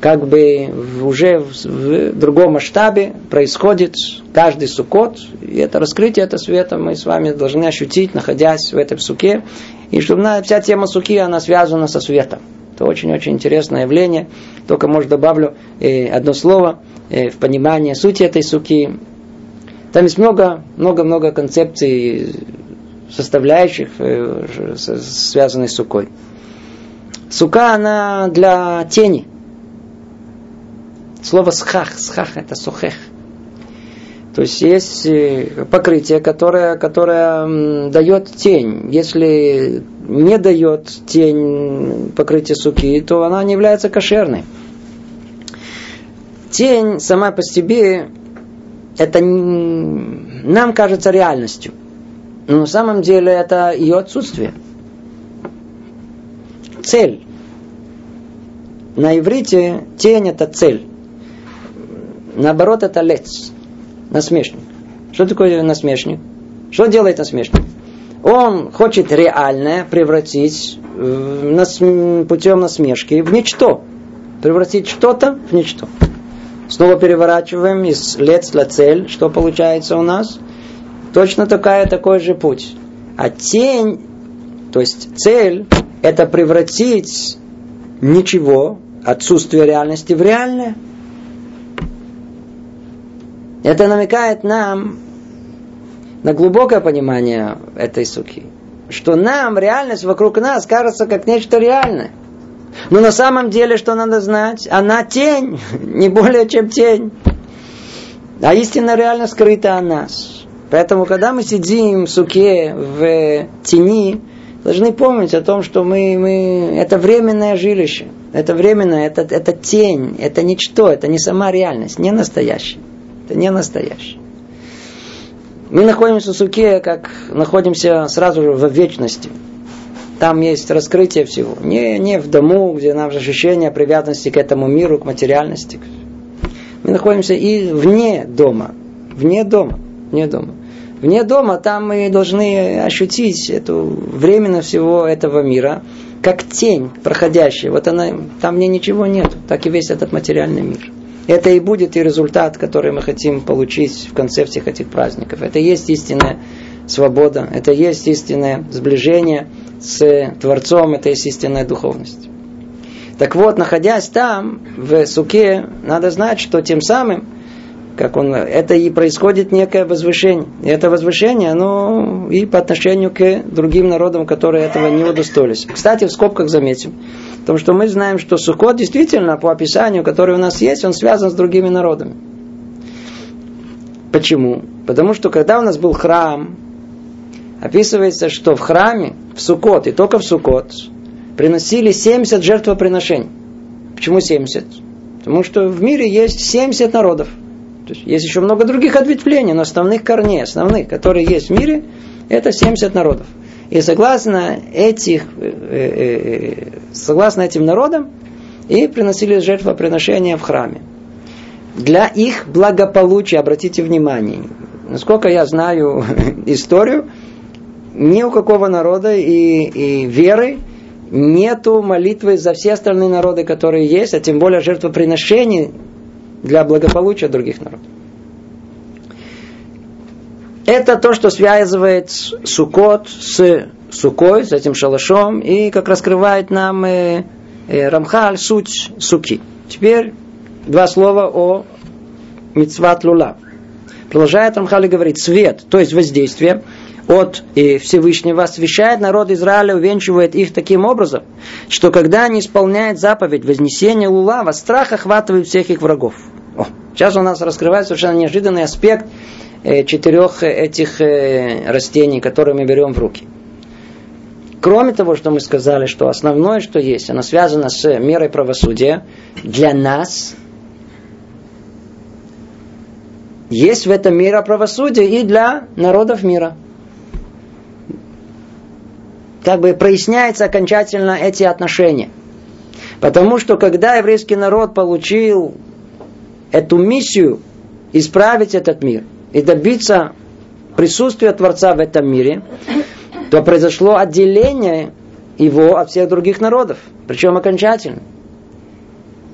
как бы уже в другом масштабе происходит каждый сукот. И это раскрытие этого света мы с вами должны ощутить, находясь в этой суке. И чтобы вся тема суки, она связана со светом. Это очень-очень интересное явление. Только, может, добавлю э, одно слово э, в понимание сути этой суки. Там есть много, много-много концепций, составляющих, э, связанных с сукой. Сука, она для тени. Слово схах, схах это сухех. То есть есть покрытие, которое, которое дает тень. Если не дает тень покрытия суки, то она не является кошерной. Тень сама по себе, это нам кажется реальностью. Но на самом деле это ее отсутствие. Цель. На иврите тень это цель. Наоборот, это лец. Насмешник. Что такое насмешник? Что делает насмешник? Он хочет реальное превратить путем насмешки в ничто. Превратить что-то в ничто. Снова переворачиваем из лец на цель. Что получается у нас? Точно такая, такой же путь. А тень, то есть цель, это превратить ничего, отсутствие реальности в реальное. Это намекает нам на глубокое понимание этой суки. Что нам реальность вокруг нас кажется как нечто реальное. Но на самом деле, что надо знать? Она тень, не более чем тень. А истина реально скрыта от нас. Поэтому, когда мы сидим в суке, в тени, должны помнить о том, что мы, мы это временное жилище. Это временное, это, это тень, это ничто, это не сама реальность, не настоящая. Это не настоящее. Мы находимся в суке, как находимся сразу же в вечности. Там есть раскрытие всего. Не, не в дому, где нам ощущение привязанности к этому миру, к материальности. Мы находимся и вне дома. Вне дома. Вне дома. Вне дома там мы должны ощутить эту временно всего этого мира, как тень проходящая. Вот она, там мне ничего нет. Так и весь этот материальный мир. Это и будет и результат, который мы хотим получить в конце всех этих праздников. Это есть истинная свобода, это есть истинное сближение с Творцом, это есть истинная духовность. Так вот, находясь там, в суке, надо знать, что тем самым, как он, это и происходит некое возвышение. И это возвышение, оно и по отношению к другим народам, которые этого не удостоились. Кстати, в скобках заметим, Потому что мы знаем, что Сукот действительно, по описанию, которое у нас есть, он связан с другими народами. Почему? Потому что когда у нас был храм, описывается, что в храме, в Сукот, и только в Сукот, приносили 70 жертвоприношений. Почему 70? Потому что в мире есть 70 народов. То есть, есть еще много других ответвлений, но основных корней, основных, которые есть в мире, это 70 народов. И согласно, этих, э, э, э, согласно этим народам, и приносили жертвоприношения в храме. Для их благополучия, обратите внимание, насколько я знаю историю, ни у какого народа и, и веры нету молитвы за все остальные народы, которые есть, а тем более жертвоприношений для благополучия других народов. Это то, что связывает Сукот с Сукой, с этим шалашом, и как раскрывает нам э, э, Рамхаль суть Суки. Теперь два слова о Мицват Лула. Продолжает Рамхаль и говорит, свет, то есть воздействие от э, Всевышнего освещает народ Израиля, увенчивает их таким образом, что когда они исполняют заповедь вознесения Лулава, страх охватывает всех их врагов. О, сейчас у нас раскрывается совершенно неожиданный аспект четырех этих э, растений, которые мы берем в руки. Кроме того, что мы сказали, что основное, что есть, оно связано с мерой правосудия, для нас есть в этом мире правосудие и для народов мира. Как бы проясняется окончательно эти отношения. Потому что когда еврейский народ получил эту миссию исправить этот мир – и добиться присутствия Творца в этом мире, то произошло отделение его от всех других народов, причем окончательно.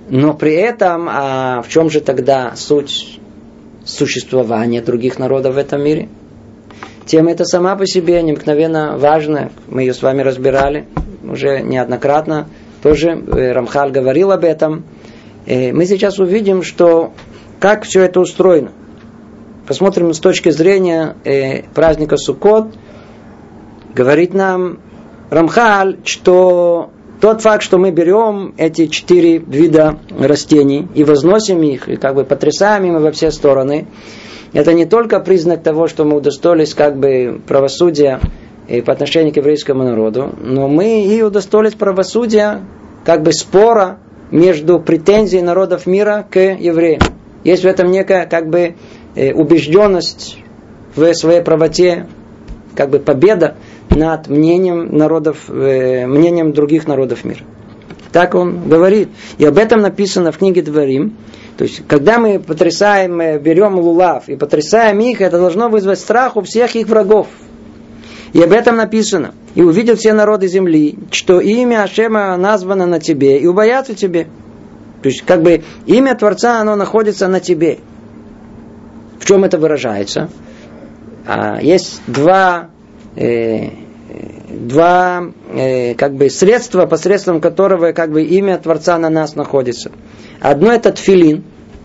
Но при этом, а в чем же тогда суть существования других народов в этом мире? Тема эта сама по себе необыкновенно важная. Мы ее с вами разбирали уже неоднократно. Тоже э, Рамхаль говорил об этом. Э, мы сейчас увидим, что как все это устроено. Посмотрим с точки зрения э, праздника Суккот. Говорит нам Рамхаль, что тот факт, что мы берем эти четыре вида растений и возносим их, и как бы потрясаем им во все стороны, это не только признак того, что мы удостоились как бы правосудия э, по отношению к еврейскому народу, но мы и удостоились правосудия как бы спора между претензией народов мира к евреям. Есть в этом некая как бы убежденность в своей правоте, как бы победа над мнением народов, э, мнением других народов мира. Так он говорит. И об этом написано в книге Дворим, то есть, когда мы потрясаем, берем лулав и потрясаем их, это должно вызвать страх у всех их врагов. И об этом написано. И увидят все народы земли, что имя Ашема названо на тебе, и убоятся тебе. То есть, как бы имя Творца, оно находится на тебе. В чем это выражается? А, есть два, э, два э, как бы средства, посредством которого как бы имя Творца на нас находится. Одно это тфилин,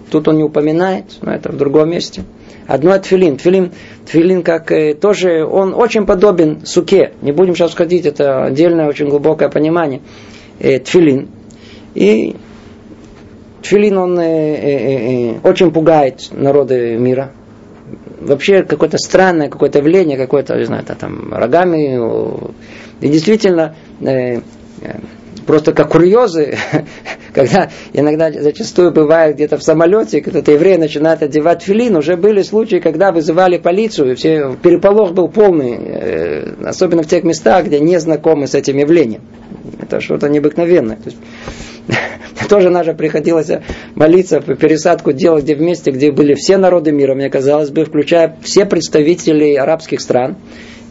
тут он не упоминает, но это в другом месте. Одно это тфилин. Тфилин, тфилин как э, тоже, он очень подобен суке. Не будем сейчас входить, это отдельное очень глубокое понимание. Э, тфилин. И тфилин, он э, э, э, э очень пугает народы мира. Вообще какое-то странное какое-то явление, какое-то, не знаю, там рогами. И действительно, э, просто как курьезы, когда иногда зачастую бывает где-то в самолете, когда еврей начинает одевать филин, уже были случаи, когда вызывали полицию, и все, переполох был полный, э, особенно в тех местах, где не знакомы с этим явлением. Это что-то необыкновенное. Тоже надо приходилось молиться, пересадку делать где вместе, где были все народы мира, мне казалось бы, включая все представители арабских стран.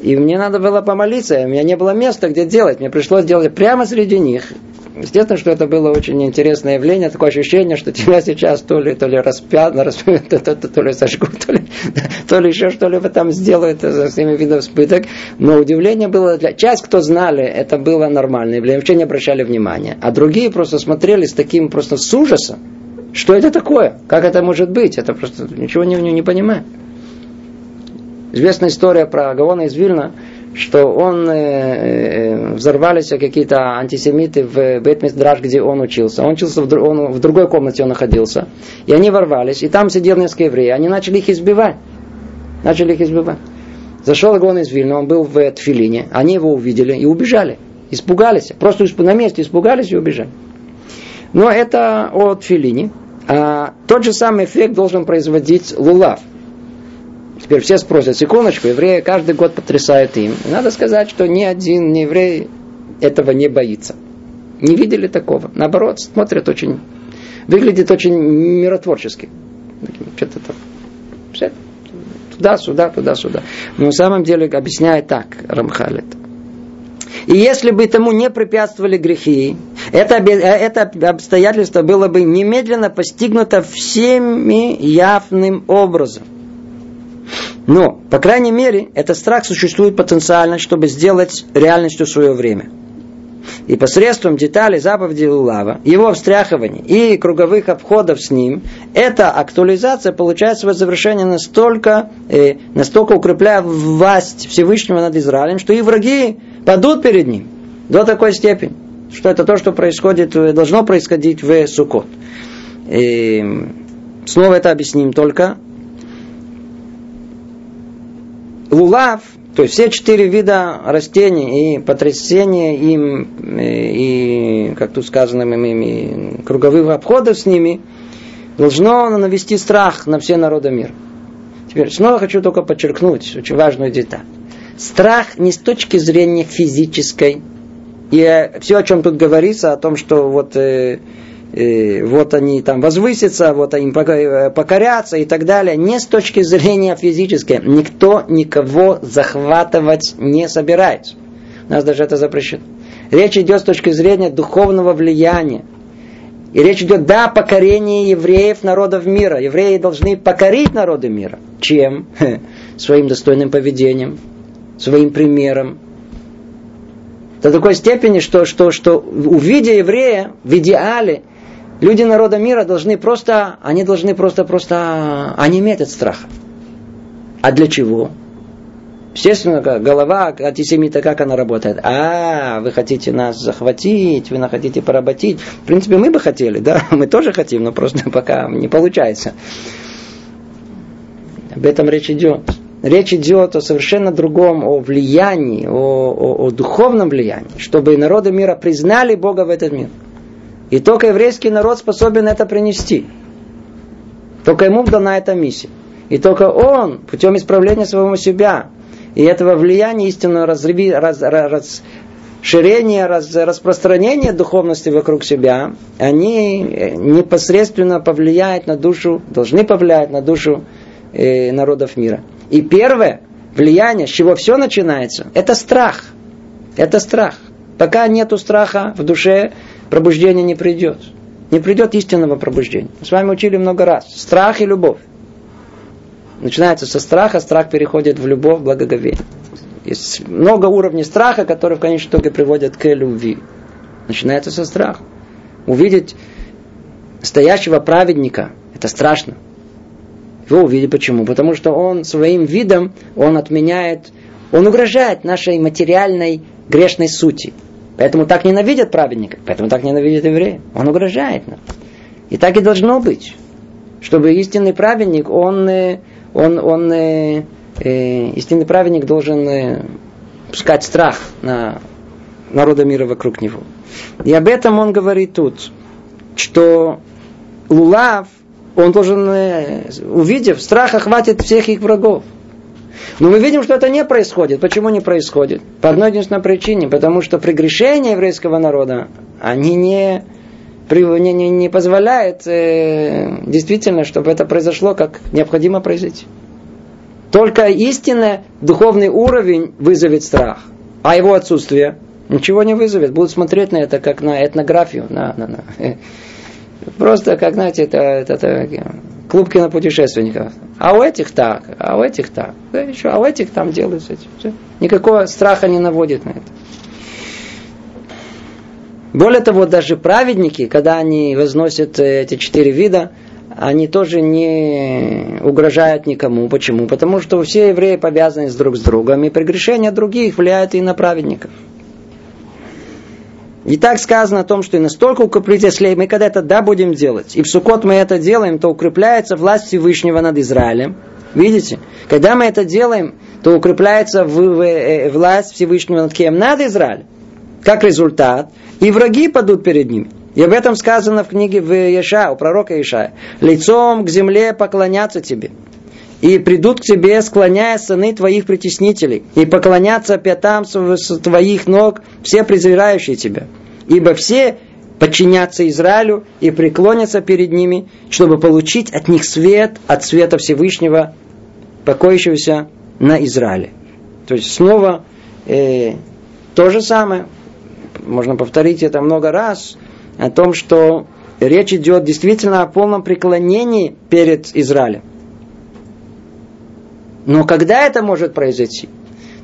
И мне надо было помолиться, у меня не было места, где делать. Мне пришлось делать прямо среди них. Естественно, что это было очень интересное явление, такое ощущение, что тебя сейчас то ли, то ли распят, распят то, то, то, ли сожгут, то ли, то ли еще что-либо там сделают со всеми видами спыток. Но удивление было для... Часть, кто знали, это было нормальное явление, вообще не обращали внимания. А другие просто смотрели с таким просто с ужасом. Что это такое? Как это может быть? Это просто ничего не, не, не понимаю. Известная история про Гаона из Вильна, что он, э, э, взорвались какие-то антисемиты в Бетмисдраж, где он учился. Он учился, в, он в другой комнате он находился. И они ворвались, и там сидел несколько евреев. Они начали их избивать. Начали их избивать. Зашел Гаон из Вильна, он был в Тфилине. Они его увидели и убежали. Испугались. Просто на месте испугались и убежали. Но это о Тфилине. А тот же самый эффект должен производить лулав – Теперь все спросят, секундочку, евреи каждый год потрясают им. надо сказать, что ни один ни еврей этого не боится. Не видели такого. Наоборот, смотрят очень, выглядит очень миротворчески. Что-то там. Все. Туда, сюда, туда, сюда. Но на самом деле объясняет так Рамхаль это. И если бы тому не препятствовали грехи, это, это обстоятельство было бы немедленно постигнуто всеми явным образом. Но, по крайней мере, этот страх существует потенциально, чтобы сделать реальностью свое время. И посредством деталей заповеди Лулава, его встряхивания и круговых обходов с ним, эта актуализация получает свое завершение настолько, э, настолько укрепляя власть Всевышнего над Израилем, что и враги падут перед ним до такой степени, что это то, что происходит, э, должно происходить в Суккот. И снова это объясним только лулав, то есть все четыре вида растений и потрясение им, и, как тут сказано, ими, круговых обходов с ними, должно навести страх на все народы мира. Теперь снова хочу только подчеркнуть очень важную деталь. Страх не с точки зрения физической. И все, о чем тут говорится, о том, что вот э, вот они там возвысятся, вот они покорятся и так далее, не с точки зрения физической. Никто никого захватывать не собирается. У нас даже это запрещено. Речь идет с точки зрения духовного влияния. И речь идет, да, о покорении евреев, народов мира. Евреи должны покорить народы мира. Чем? Своим достойным поведением, своим примером. До такой степени, что, что, что увидя еврея в идеале, люди народа мира должны просто, они должны просто, просто онеметь от страха. А для чего? Естественно, голова антисемита, как она работает? А, вы хотите нас захватить, вы нас хотите поработить. В принципе, мы бы хотели, да, мы тоже хотим, но просто пока не получается. Об этом речь идет. Речь идет о совершенно другом, о влиянии, о, о, о духовном влиянии, чтобы народы мира признали Бога в этот мир. И только еврейский народ способен это принести. Только ему дана эта миссия. И только он, путем исправления своего себя, и этого влияния истинного разреви, раз, расширения, раз, распространения духовности вокруг себя, они непосредственно повлияют на душу, должны повлиять на душу э, народов мира. И первое влияние, с чего все начинается, это страх. Это страх. Пока нету страха в душе, пробуждение не придет. Не придет истинного пробуждения. Мы с вами учили много раз. Страх и любовь. Начинается со страха, страх переходит в любовь, благоговение. Есть много уровней страха, которые в конечном итоге приводят к любви. Начинается со страха. Увидеть настоящего праведника, это страшно. Его увидеть почему? Потому что он своим видом, он отменяет, он угрожает нашей материальной грешной сути. Поэтому так ненавидят праведника, поэтому так ненавидят евреи. Он угрожает нам. И так и должно быть. Чтобы истинный праведник, он э, он, он э, э, истинный праведник должен э, пускать страх на народа мира вокруг него. И об этом он говорит тут, что Лулав, он должен, э, увидев, страх охватит всех их врагов. Но мы видим, что это не происходит. Почему не происходит? По одной единственной причине. Потому что прегрешения еврейского народа, они не, не, не, не позволяет э, действительно, чтобы это произошло, как необходимо произойти. Только истинный духовный уровень вызовет страх, а его отсутствие ничего не вызовет. Будут смотреть на это как на этнографию, на, на, на. Просто, как, знаете, это, это, это клуб кинопутешественников. А у этих так, а у этих так. Да, еще, а у этих там делают эти. Никакого страха не наводит на это. Более того, даже праведники, когда они возносят э, эти четыре вида, они тоже не угрожают никому. Почему? Потому что все евреи повязаны друг с другом, и прегрешения других влияют и на праведников. И так сказано о том, что и настолько укреплить, если мы когда это да будем делать, и в Сукот мы это делаем, то укрепляется власть Всевышнего над Израилем. Видите? Когда мы это делаем, то укрепляется в, э, власть Всевышнего над кем? Над Израилем. Как результат, и враги падут перед ними. И об этом сказано в книге в Еша, у пророка Иша. Лицом к земле поклонятся тебе. И придут к тебе, склоняя сыны твоих притеснителей, и поклонятся пятам с твоих ног все презирающие тебя. Ибо все подчинятся Израилю и преклонятся перед ними, чтобы получить от них свет от света Всевышнего, покоящегося на Израиле. То есть снова э, то же самое можно повторить это много раз, о том, что речь идет действительно о полном преклонении перед Израилем. Но когда это может произойти?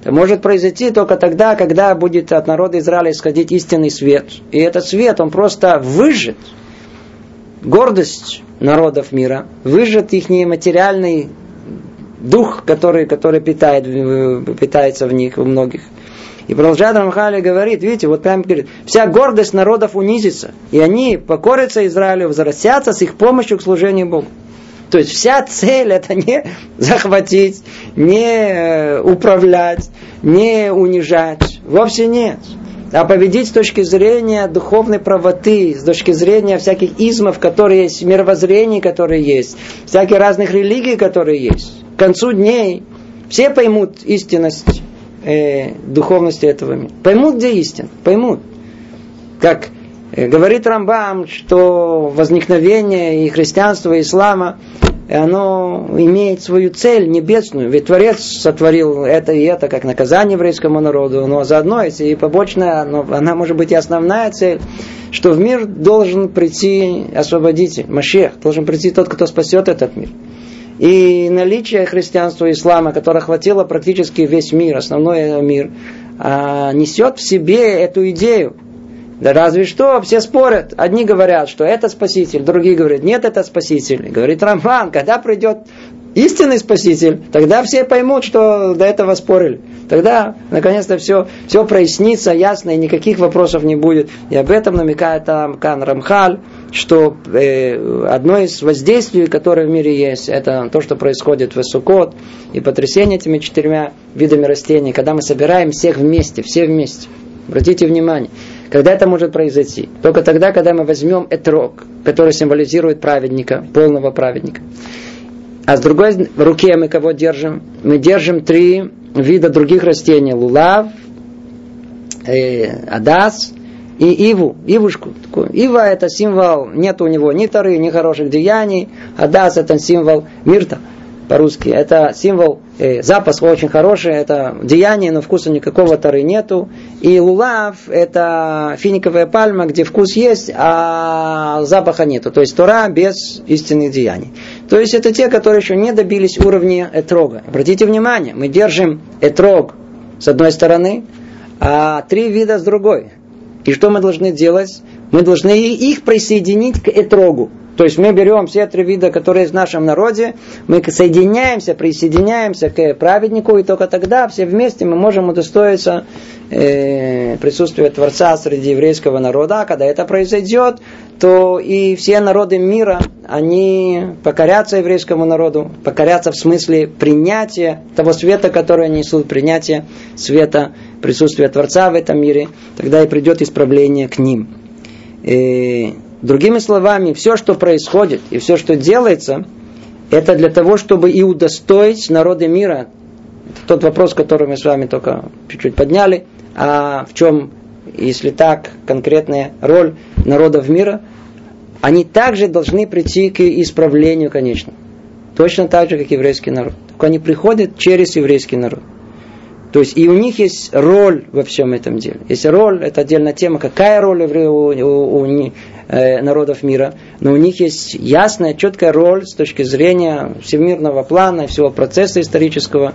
Это может произойти только тогда, когда будет от народа Израиля исходить истинный свет. И этот свет, он просто выжжет гордость народов мира, выжжет их материальный дух, который, который питает, питается в них, у многих – и продолжает Рамхали говорит, видите, вот прямо говорит, вся гордость народов унизится, и они покорятся Израилю, возвратятся с их помощью к служению Богу. То есть вся цель это не захватить, не э, управлять, не унижать. Вовсе нет. А победить с точки зрения духовной правоты, с точки зрения всяких измов, которые есть, мировоззрений, которые есть, всяких разных религий, которые есть. К концу дней все поймут истинность э, духовности этого мира. Поймут, где истина, поймут. Как э, говорит Рамбам, что возникновение и христианства, и ислама оно имеет свою цель небесную. Ведь Творец сотворил это и это как наказание еврейскому народу, но заодно, если и побочная, но она может быть и основная цель, что в мир должен прийти освободитель, Машех, должен прийти тот, кто спасет этот мир. И наличие христианства и ислама, которое охватило практически весь мир, основной мир, а, несет в себе эту идею. Да разве что, все спорят. Одни говорят, что это спаситель, другие говорят, нет, это спаситель. говорит Рамхан, когда придет истинный спаситель, тогда все поймут, что до этого спорили. Тогда, наконец-то, все, все прояснится ясно, и никаких вопросов не будет. И об этом намекает там Кан Рамхаль, что э, одно из воздействий, которое в мире есть, это то, что происходит в Сукот и потрясение этими четырьмя видами растений, когда мы собираем всех вместе, все вместе. Обратите внимание, когда это может произойти? Только тогда, когда мы возьмем этрог, который символизирует праведника, полного праведника. А с другой в руке мы кого держим? Мы держим три вида других растений. Лулав, э, адас и иву, ивушку. Такую. Ива это символ, нет у него ни тары, ни хороших деяний. Адас это символ мирта по-русски. Это символ, э, запас очень хороший, это деяние, но вкуса никакого тары нету. И лулав это финиковая пальма, где вкус есть, а запаха нету. То есть Тора без истинных деяний. То есть это те, которые еще не добились уровня этрога. Обратите внимание, мы держим этрог с одной стороны, а три вида с другой. И что мы должны делать? Мы должны их присоединить к этрогу. То есть мы берем все три вида, которые в нашем народе, мы соединяемся, присоединяемся к праведнику, и только тогда все вместе мы можем удостоиться э, присутствия Творца среди еврейского народа. А когда это произойдет, то и все народы мира, они покорятся еврейскому народу, покорятся в смысле принятия того света, который они несут, принятия света присутствия Творца в этом мире, тогда и придет исправление к ним. И э, Другими словами, все, что происходит и все, что делается, это для того, чтобы и удостоить народы мира. Это тот вопрос, который мы с вами только чуть-чуть подняли. А в чем, если так, конкретная роль народов мира? Они также должны прийти к исправлению, конечно. Точно так же, как еврейский народ. Только они приходят через еврейский народ. То есть и у них есть роль во всем этом деле. Есть роль, это отдельная тема, какая роль у, у, у э, народов мира, но у них есть ясная, четкая роль с точки зрения всемирного плана, всего процесса исторического.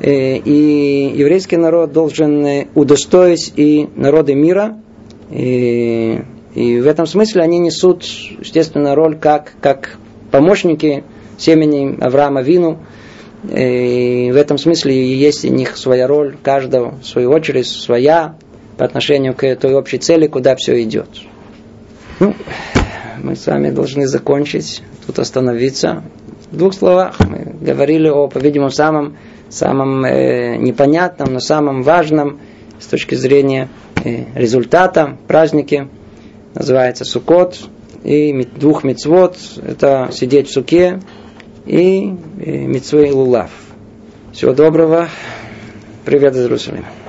Э, и еврейский народ должен э, удостоить и народы мира. И, и в этом смысле они несут, естественно, роль как, как помощники семени Авраама Вину, и в этом смысле есть у них своя роль, каждого в свою очередь, своя по отношению к той общей цели, куда все идет. Ну, мы с вами должны закончить, тут остановиться. В двух словах мы говорили о, по-видимому, самом, самом э, непонятном, но самом важном с точки зрения э, результата праздники. Называется Сукот и двух мецвод. Это сидеть в суке, и Митсвей Лулав. Всего доброго. Привет из Иерусалима.